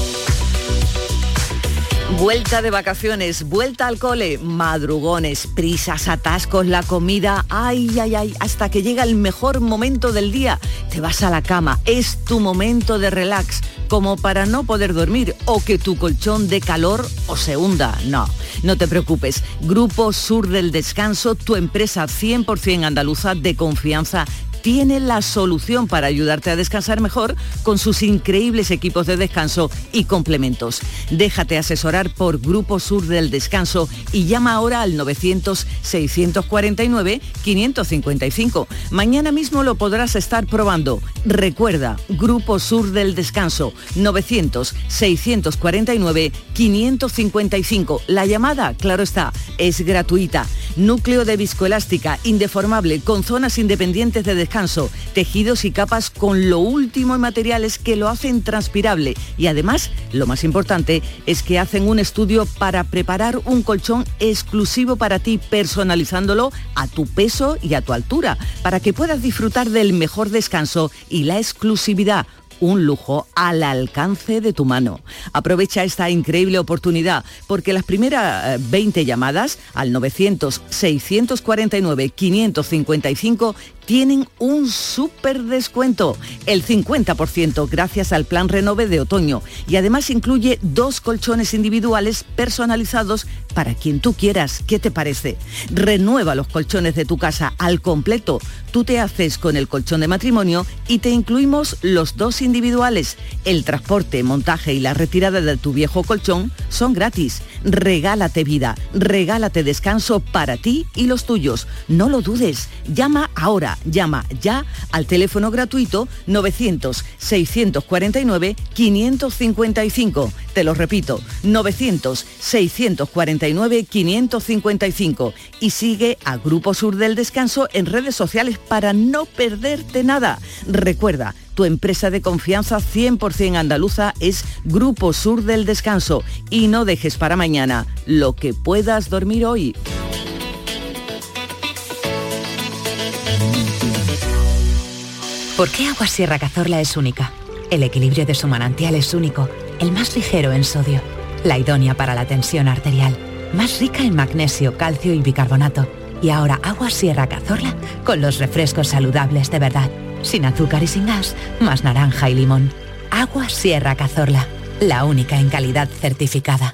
Vuelta de vacaciones, vuelta al cole, madrugones, prisas, atascos, la comida, ay, ay, ay, hasta que llega el mejor momento del día. Te vas a la cama, es tu momento de relax, como para no poder dormir o que tu colchón de calor o se hunda. No, no te preocupes. Grupo Sur del Descanso, tu empresa 100% andaluza de confianza tiene la solución para ayudarte a descansar mejor con sus increíbles equipos de descanso y complementos. Déjate asesorar por Grupo Sur del Descanso y llama ahora al 900-649-555. Mañana mismo lo podrás estar probando. Recuerda, Grupo Sur del Descanso, 900-649-555. La llamada, claro está, es gratuita. Núcleo de viscoelástica, indeformable, con zonas independientes de descanso descanso, tejidos y capas con lo último en materiales que lo hacen transpirable y además, lo más importante, es que hacen un estudio para preparar un colchón exclusivo para ti, personalizándolo a tu peso y a tu altura, para que puedas disfrutar del mejor descanso y la exclusividad un lujo al alcance de tu mano. Aprovecha esta increíble oportunidad porque las primeras 20 llamadas al 900-649-555 tienen un súper descuento, el 50% gracias al plan Renove de otoño y además incluye dos colchones individuales personalizados para quien tú quieras. ¿Qué te parece? Renueva los colchones de tu casa al completo. Tú te haces con el colchón de matrimonio y te incluimos los dos individuales. El transporte, montaje y la retirada de tu viejo colchón son gratis. Regálate vida, regálate descanso para ti y los tuyos. No lo dudes. Llama ahora llama ya al teléfono gratuito 900-649-555. Te lo repito, 900-649-555. Y sigue a Grupo Sur del Descanso en redes sociales para no perderte nada. Recuerda, tu empresa de confianza 100% andaluza es Grupo Sur del Descanso y no dejes para mañana lo que puedas dormir hoy. ¿Por qué Agua Sierra Cazorla es única? El equilibrio de su manantial es único, el más ligero en sodio, la idónea para la tensión arterial, más rica en magnesio, calcio y bicarbonato. Y ahora Agua Sierra Cazorla con los refrescos saludables de verdad, sin azúcar y sin gas, más naranja y limón. Agua Sierra Cazorla, la única en calidad certificada.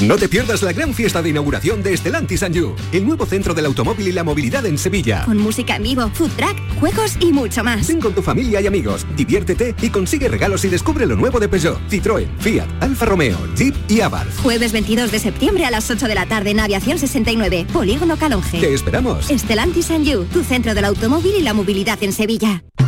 No te pierdas la gran fiesta de inauguración de Estelantis You, el nuevo centro del automóvil y la movilidad en Sevilla. Con música en vivo, food track, juegos y mucho más. Ven con tu familia y amigos, diviértete y consigue regalos y descubre lo nuevo de Peugeot, Citroën, Fiat, Alfa Romeo, Jeep y Abarth. Jueves 22 de septiembre a las 8 de la tarde en Aviación 69, Polígono Calonge. Te esperamos. Estelantis You, tu centro del automóvil y la movilidad en Sevilla.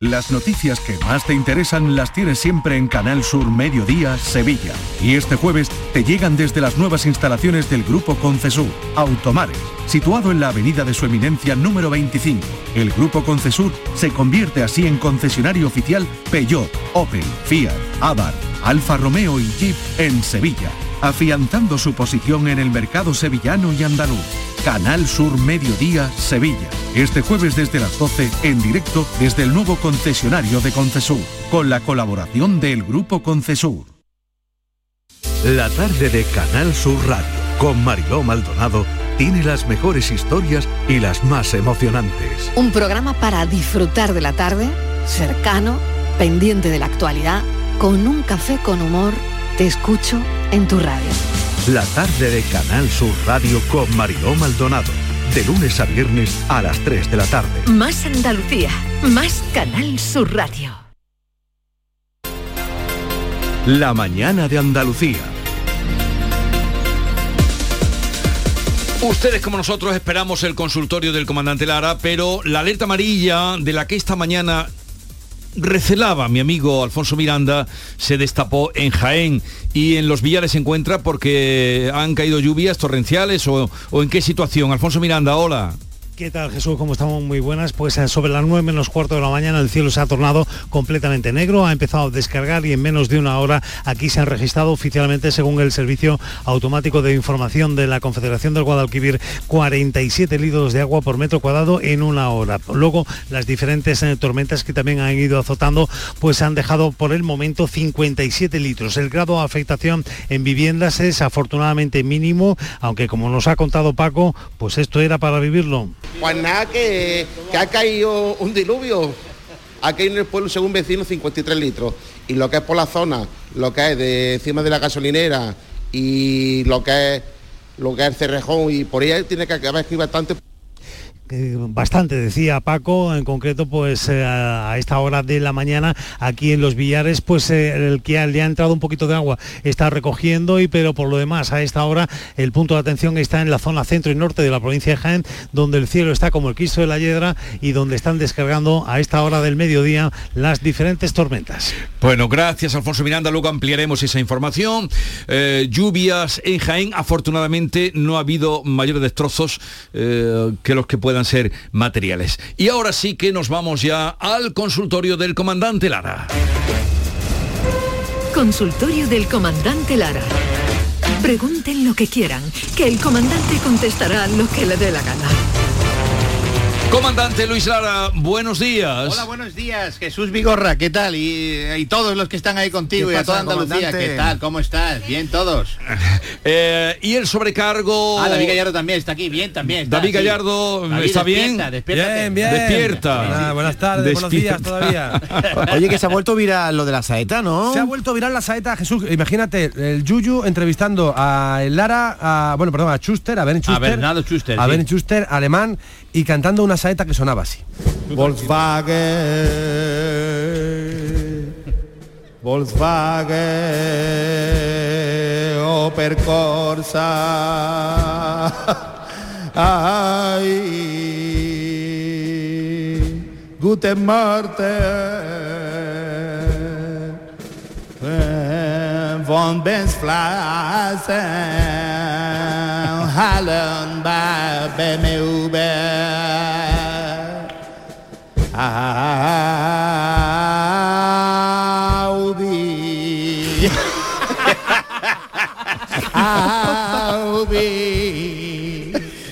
Las noticias que más te interesan las tienes siempre en Canal Sur Mediodía, Sevilla. Y este jueves te llegan desde las nuevas instalaciones del Grupo Concesur, Automares, situado en la avenida de su eminencia número 25. El Grupo Concesur se convierte así en concesionario oficial Peugeot, Opel, Fiat, Abarth, Alfa Romeo y Jeep en Sevilla, afianzando su posición en el mercado sevillano y andaluz. Canal Sur Mediodía, Sevilla. Este jueves desde las 12 en directo desde el nuevo concesionario de Concesur, con la colaboración del Grupo Concesur. La tarde de Canal Sur Radio, con Mariló Maldonado tiene las mejores historias y las más emocionantes. Un programa para disfrutar de la tarde, cercano, pendiente de la actualidad, con un café con humor, te escucho en tu radio. La tarde de Canal Sur Radio con Mariló Maldonado. De lunes a viernes a las 3 de la tarde. Más Andalucía, más Canal Sur Radio. La mañana de Andalucía. Ustedes como nosotros esperamos el consultorio del comandante Lara, pero la alerta amarilla de la que esta mañana recelaba mi amigo Alfonso Miranda se destapó en Jaén y en los Villares se encuentra porque han caído lluvias torrenciales o, o en qué situación. Alfonso Miranda, hola. ¿Qué tal Jesús? ¿Cómo estamos? Muy buenas. Pues eh, sobre las 9 menos cuarto de la mañana el cielo se ha tornado completamente negro, ha empezado a descargar y en menos de una hora aquí se han registrado oficialmente, según el Servicio Automático de Información de la Confederación del Guadalquivir, 47 litros de agua por metro cuadrado en una hora. Luego las diferentes eh, tormentas que también han ido azotando, pues han dejado por el momento 57 litros. El grado de afectación en viviendas es afortunadamente mínimo, aunque como nos ha contado Paco, pues esto era para vivirlo. Pues nada, que, ha caído un diluvio. Aquí en el pueblo, según vecino, 53 litros. Y lo que es por la zona, lo que es de encima de la gasolinera y lo que es lo que es el cerrejón y por ahí tiene que haber aquí bastante bastante, decía Paco, en concreto pues eh, a esta hora de la mañana aquí en los billares pues eh, el que le ha entrado un poquito de agua está recogiendo y pero por lo demás a esta hora el punto de atención está en la zona centro y norte de la provincia de Jaén donde el cielo está como el Cristo de la Hiedra y donde están descargando a esta hora del mediodía las diferentes tormentas. Bueno, gracias Alfonso Miranda, luego ampliaremos esa información. Eh, lluvias en Jaén, afortunadamente no ha habido mayores destrozos que los que puedan ser materiales. Y ahora sí que nos vamos ya al consultorio del comandante Lara. Consultorio del comandante Lara. Pregunten lo que quieran, que el comandante contestará lo que le dé la gana. Comandante Luis Lara, buenos días. Hola, buenos días. Jesús Vigorra, ¿qué tal? Y, todos los que están ahí contigo y a toda Andalucía, ¿qué tal? ¿Cómo estás? Bien todos. Eh, y el sobrecargo... Ah, David Gallardo también está aquí, bien también. David Gallardo, ¿está bien? Despierta, bien? Bien, Despierta. Ah, buenas tardes, buenos días todavía. Oye, que se ha vuelto viral lo de la saeta, ¿no? Se ha vuelto viral la saeta, Jesús. Imagínate, el Yuyu entrevistando a Lara, a, bueno, perdón, a Schuster, a Ben Schuster. A Bernardo Schuster. A Ben Schuster, alemán, y cantando una saeta que sonaba así. Volkswagen, Volkswagen, Opel Corsa, ay, Guten Morgen, von Bensflasen, Hallen bei BMW. Audi. Audi.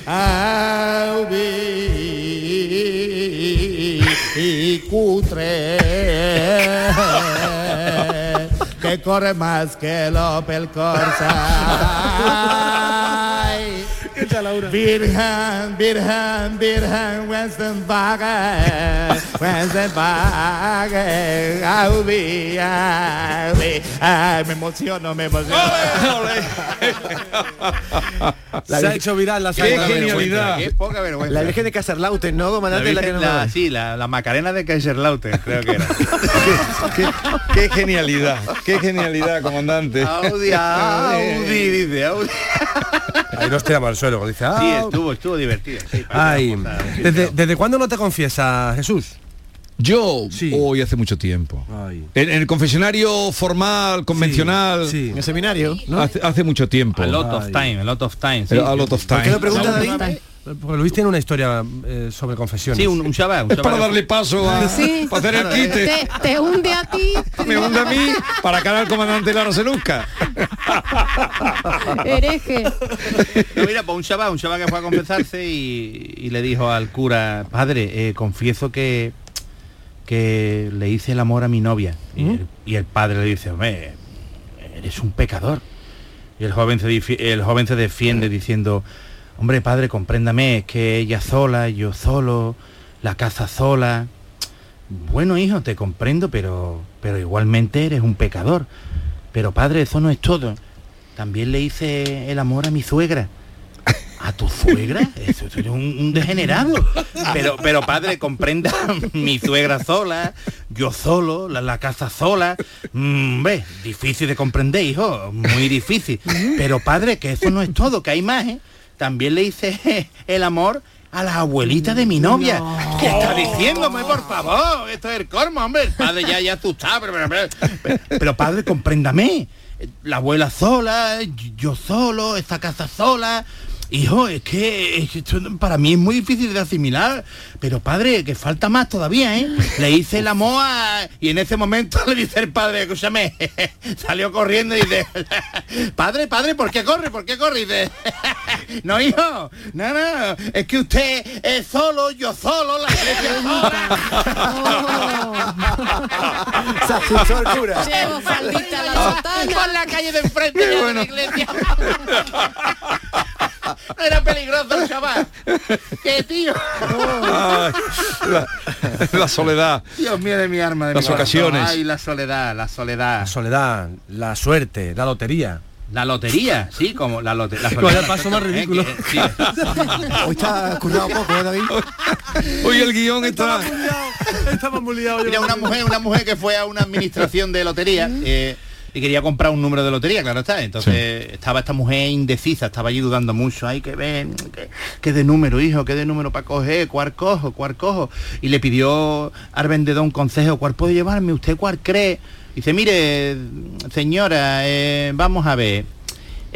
Audi. Y cutre. que corre más que el Opel Corsa. Virgen, Virgen, Virgen, Westenwagen, Westenwagen, Audi, Audi. Ay, me emociono, me emociono. Se ha hecho viral la Qué genialidad. Qué poca vergüenza. La Virgen de Kaiserlauten, ¿no, comandante? La, la, la sí, la, la, Macarena de Kaiserlauten, creo que era. qué, qué, genialidad, qué genialidad, comandante. Audi, Audi, dice Audi. Ahí nos tiramos al suelo, dice. Ah, sí, estuvo, estuvo divertido. Sí, Ay, ¿desde, ¿Desde cuándo no te confiesa, Jesús? Yo, sí. hoy hace mucho tiempo. En, en, el confesionario formal, convencional. Sí, sí. En el seminario. ¿no? Hace, hace, mucho tiempo. A lot of time, a lot of time. Sí, a lot of time. ¿Por qué lo pregunta David? Porque Luis tiene una historia eh, sobre confesiones. Sí, un, un Shabbat. Un es para darle paso a, sí. para hacer el quite. Te, te, hunde a ti. Me hunde a mí para que el comandante Lara se luzca. Hereje. No, mira, pues un Shabbat, un Shabbat que fue a confesarse y, y le dijo al cura, padre, eh, confieso que que le hice el amor a mi novia. ¿Mm? Y, el, y, el, padre le dice, hombre, eres un pecador. Y el joven se, el joven se defiende diciendo, hombre, padre, compréndame, es que ella sola, yo solo, la casa sola. Bueno, hijo, te comprendo, pero, pero igualmente eres un pecador. Pero padre, eso no es todo. También le hice el amor a mi suegra. ¿A tu suegra? Eso es un, degenerado. Pero, pero padre, comprenda, mi suegra sola, yo solo, la, casa sola. Mm, difícil de comprender, hijo, muy difícil. Pero padre, que eso no es todo, que hay más, ¿eh? También le hice el amor a la abuelita de mi novia. ¿Qué está diciéndome, por favor? Esto es el cormo, hombre. El padre ya, ya asustado, pero, pero, pero padre, compréndame. La abuela sola, yo solo, esta casa sola, Hijo, es que, para mí es muy difícil de asimilar, pero padre, que falta más todavía, ¿eh? Le hice la moa y en ese momento le dice el padre, escúchame, salió corriendo y dice, padre, padre, ¿por qué corre? ¿Por qué corre? Y dice, no, hijo, no, no, es que usted es solo, yo solo, la iglesia sola. Se asustó el cura. Con la calle de enfrente de la iglesia. Era peligroso el chaval. ¡Qué tío! la, soledad. Dios mío de mi arma. De Las ocasiones. Ay, la soledad, la soledad. La soledad, la suerte, la lotería. La lotería, sí, como la, lotería. el paso más ridículo? Hoy está currado poco, ¿eh, David? Hoy el guion está... Estaba muy. Mira, una mujer, una mujer que fue a una administración de lotería... Eh, y quería comprar un número de lotería, claro está. Entonces estaba esta mujer indecisa, estaba allí dudando mucho, hay que ver, qué de número, hijo, qué de número para coger, cuál cojo, cuál cojo. Y le pidió al vendedor un consejo, cuál puede llevarme, usted cuál cree. Dice, mire, señora, eh, vamos a ver,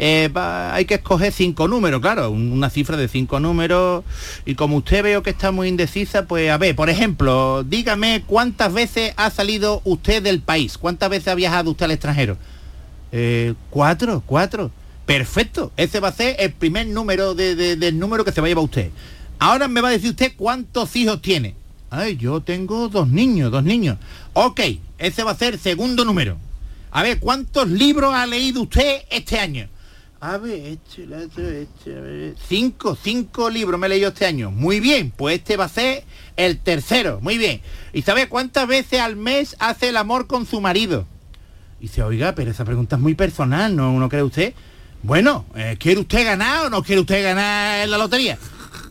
eh, hay que escoger cinco números, claro, una cifra de cinco números. Y como usted veo que está muy indecisa, pues a ver, por ejemplo, dígame cuántas veces ha salido usted del país, cuántas veces ha viajado usted al extranjero. Eh, cuatro, cuatro. Perfecto, ese va a ser el primer número del número que se va a llevar usted. Ahora me va a decir usted cuántos hijos tiene. Ay, yo tengo dos niños, dos niños. Ok, ese va a ser el segundo número. A ver, ¿cuántos libros ha leído usted este año? A ver, este, cinco, cinco libros me he leído este año. Muy bien, pues este va a ser el tercero. Muy bien. ¿Y sabe cuántas veces al mes hace el amor con su marido? Y dice, oiga, pero esa pregunta es muy personal, ¿no, ¿No cree usted? Bueno, eh, ¿quiere usted ganar o no quiere usted ganar en la lotería?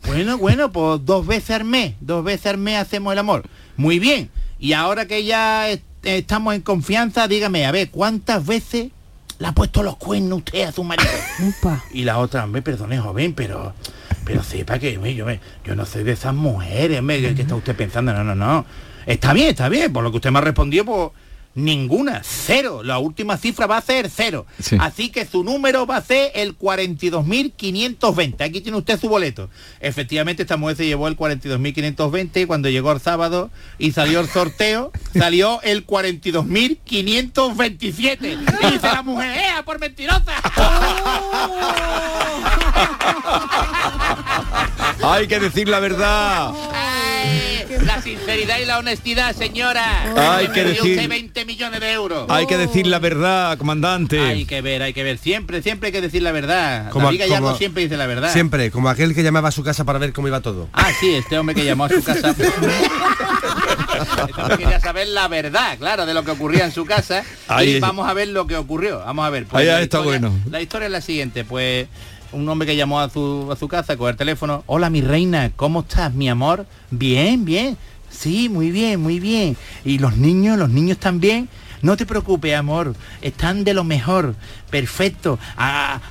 Bueno, bueno, pues dos veces al mes, dos veces al mes hacemos el amor. Muy bien. Y ahora que ya estamos en confianza, dígame, a ver, ¿cuántas veces le ha puesto los cuernos usted a su marido. Y la otra, me perdone, joven, pero pero sepa que yo, yo no soy de esas mujeres, me, que está usted pensando, no, no, no. Está bien, está bien, por lo que usted me ha respondido, pues Ninguna, cero. La última cifra va a ser cero. Así que su número va a ser el 42.520. Aquí tiene usted su boleto. Efectivamente, esta mujer se llevó el 42.520 y cuando llegó el sábado y salió el sorteo, salió el 42.527. Y dice la mujer, ¡eh, por mentirosa! Hay que decir la verdad. La sinceridad y la honestidad, señora. Hay que decir... Usted 20 millones de euros. Hay que decir la verdad, comandante. Hay que ver, hay que ver. Siempre, siempre hay que decir la verdad. Como, ya no siempre dice la verdad. Siempre, como aquel que llamaba a su casa para ver cómo iba todo. Ah, sí, este hombre que llamó a su casa. Este quería saber la verdad, claro, de lo que ocurría en su casa. y vamos a ver lo que ocurrió. Vamos a ver. Pues Ahí está bueno. La historia es la siguiente, pues un hombre que llamó a su, a su casa con el teléfono. Hola, mi reina, ¿cómo estás, mi amor? Bien, bien. Sí, muy bien, muy bien. ¿Y los niños, los niños también? No te preocupes, amor, están de lo mejor, perfecto.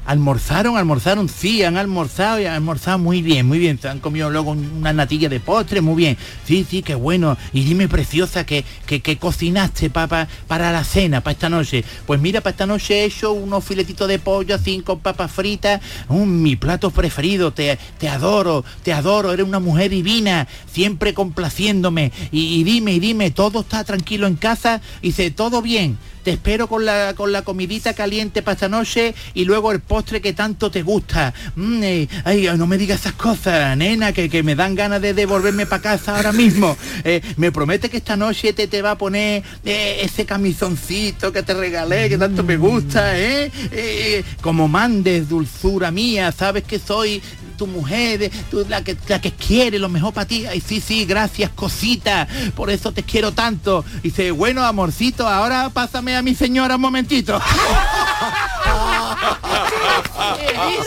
almorzaron, almorzaron, sí, han almorzado y han almorzado muy bien, muy bien. Se han comido luego una natilla de postre, muy bien. Sí, sí, qué bueno. Y dime, preciosa, que, que, cocinaste para para la cena, para esta noche. Pues mira, para esta noche he hecho unos filetitos de pollo con papas fritas. mi plato preferido, te, te adoro, te adoro, eres una mujer divina, siempre complaciéndome. Y, y dime, y dime, ¿todo está tranquilo en casa? Y dice, todo bien. Te espero con la, con la comidita caliente para esta noche y luego el postre que tanto te gusta. Mm, eh, ay, no me digas esas cosas, nena, que, me dan ganas de devolverme para casa ahora mismo. Eh, me promete que esta noche te, te va a poner eh, ese camisoncito que te regalé, que tanto me gusta, ¿eh? como mandes, dulzura mía, sabes que soy tu mujer, tú, la, que, la que quiere lo mejor para ti. Y sí, sí, gracias, cosita, por eso te quiero tanto. Y dice, bueno, amorcito, ahora pásame a mi señora un momentito.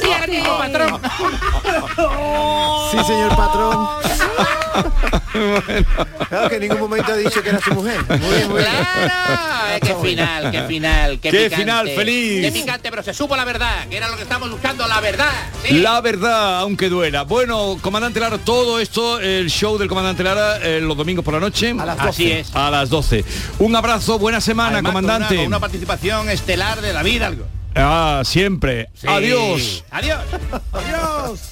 sí, patrón. Sí, señor patrón. Claro que en ningún momento ha dicho que era su mujer. Muy bien, muy bien. Claro, qué final, qué final, qué, qué final feliz. Qué picante, pero se supo la verdad, que era lo que estamos buscando, la verdad. La verdad, aunque duela. Bueno, comandante Lara, todo esto, el show del comandante Lara, eh, los domingos por la noche. A las 12. Así es. A las 12. Un abrazo, buena semana, comandante. Una, una, participación estelar de la vida. Algo. Ah, siempre. Sí. Adiós. Adiós. Adiós.